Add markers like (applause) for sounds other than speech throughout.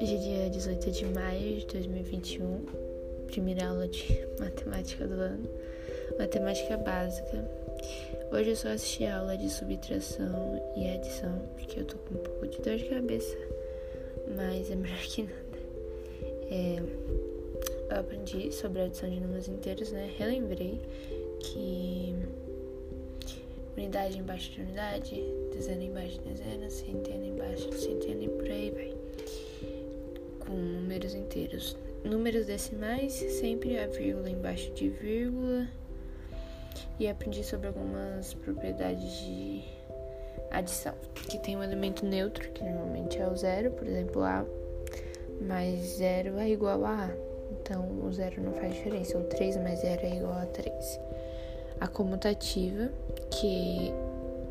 Hoje é dia 18 de maio de 2021, primeira aula de (laughs) matemática do ano, matemática básica. Hoje eu só assisti a aula de subtração e adição, porque eu tô com um pouco de dor de cabeça, mas é (laughs) melhor que nada. É, eu aprendi sobre a adição de números inteiros, né? Relembrei que unidade embaixo de unidade, dezena embaixo de dezena, centena embaixo de centena e por aí vai com números inteiros. Números decimais, sempre a vírgula embaixo de vírgula. E aprendi sobre algumas propriedades de adição, que tem um elemento neutro, que normalmente é o zero, por exemplo, A mais zero é igual a A. Então, o zero não faz diferença. O 3 mais zero é igual a 3. A comutativa, que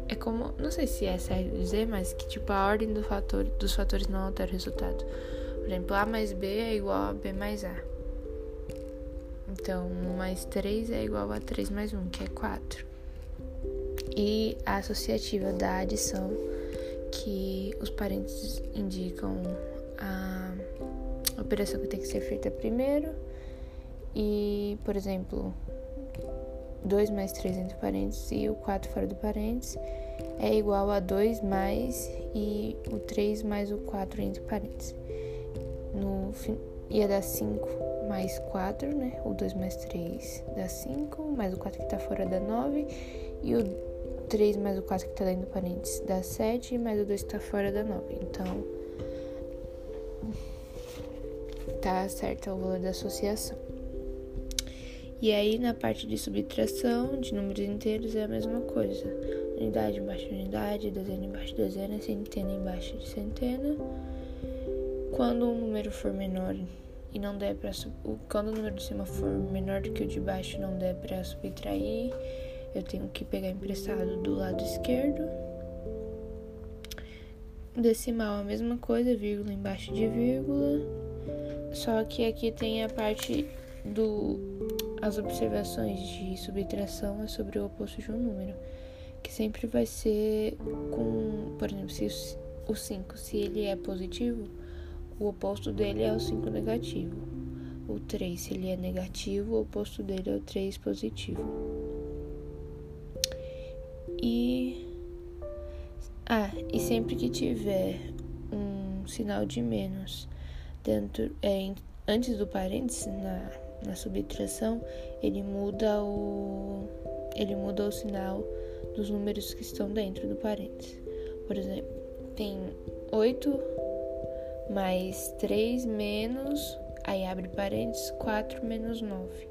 é como, não sei se é certo dizer, mas que tipo a ordem do fator, dos fatores não altera o resultado. Por exemplo, A mais B é igual a B mais A. Então, 1 mais 3 é igual a 3 mais 1, que é 4. E a associativa da adição, que os parênteses indicam a operação que tem que ser feita primeiro. E, por exemplo, 2 mais 3 entre parênteses e o 4 fora do parênteses é igual a 2 mais e o 3 mais o 4 entre parênteses no ia dar 5 mais 4, né? O 2 mais 3 dá 5, mais o 4 que tá fora dá 9, e o 3 mais o 4 que tá dentro do parênteses dá 7, mais o 2 que tá fora dá 9. Então, tá certo o valor da associação. E aí, na parte de subtração de números inteiros é a mesma coisa. Unidade embaixo de unidade, dezena embaixo de dezena, centena embaixo de centena. Quando um número for menor e não der para quando o número de cima for menor do que o de baixo não der para subtrair, eu tenho que pegar emprestado do lado esquerdo. Decimal a mesma coisa, vírgula embaixo de vírgula. Só que aqui tem a parte do as observações de subtração é sobre o oposto de um número, que sempre vai ser com, por exemplo, se o 5, se ele é positivo, o oposto dele é o 5 negativo. O 3, se ele é negativo, o oposto dele é o 3 positivo. E. Ah, e sempre que tiver um sinal de menos dentro, é, antes do parênteses, na, na subtração, ele muda o. Ele muda o sinal dos números que estão dentro do parênteses. Por exemplo, tem 8 mais 3 menos, aí abre parênteses, 4 menos 9,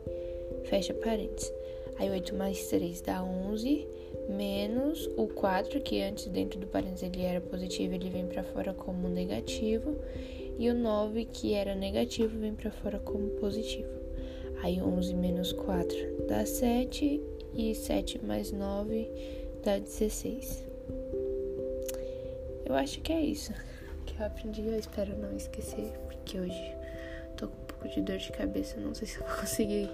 fecha parênteses. Aí 8 mais 3 dá 11, menos o 4, que antes dentro do parênteses ele era positivo, ele vem para fora como negativo, e o 9, que era negativo, vem para fora como positivo. Aí 11 menos 4 dá 7, e 7 mais 9 dá 16. Eu acho que é isso que eu aprendi, eu espero não esquecer, porque hoje tô com um pouco de dor de cabeça, não sei (laughs) se eu vou conseguir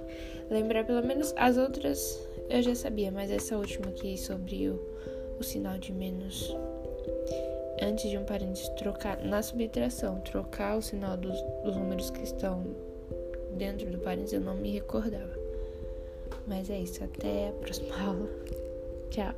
lembrar, pelo menos as outras eu já sabia, mas essa última aqui sobre o, o sinal de menos antes de um parênteses trocar na subtração, trocar o sinal dos, dos números que estão dentro do parênteses eu não me recordava. Mas é isso, até a próxima aula. Tchau.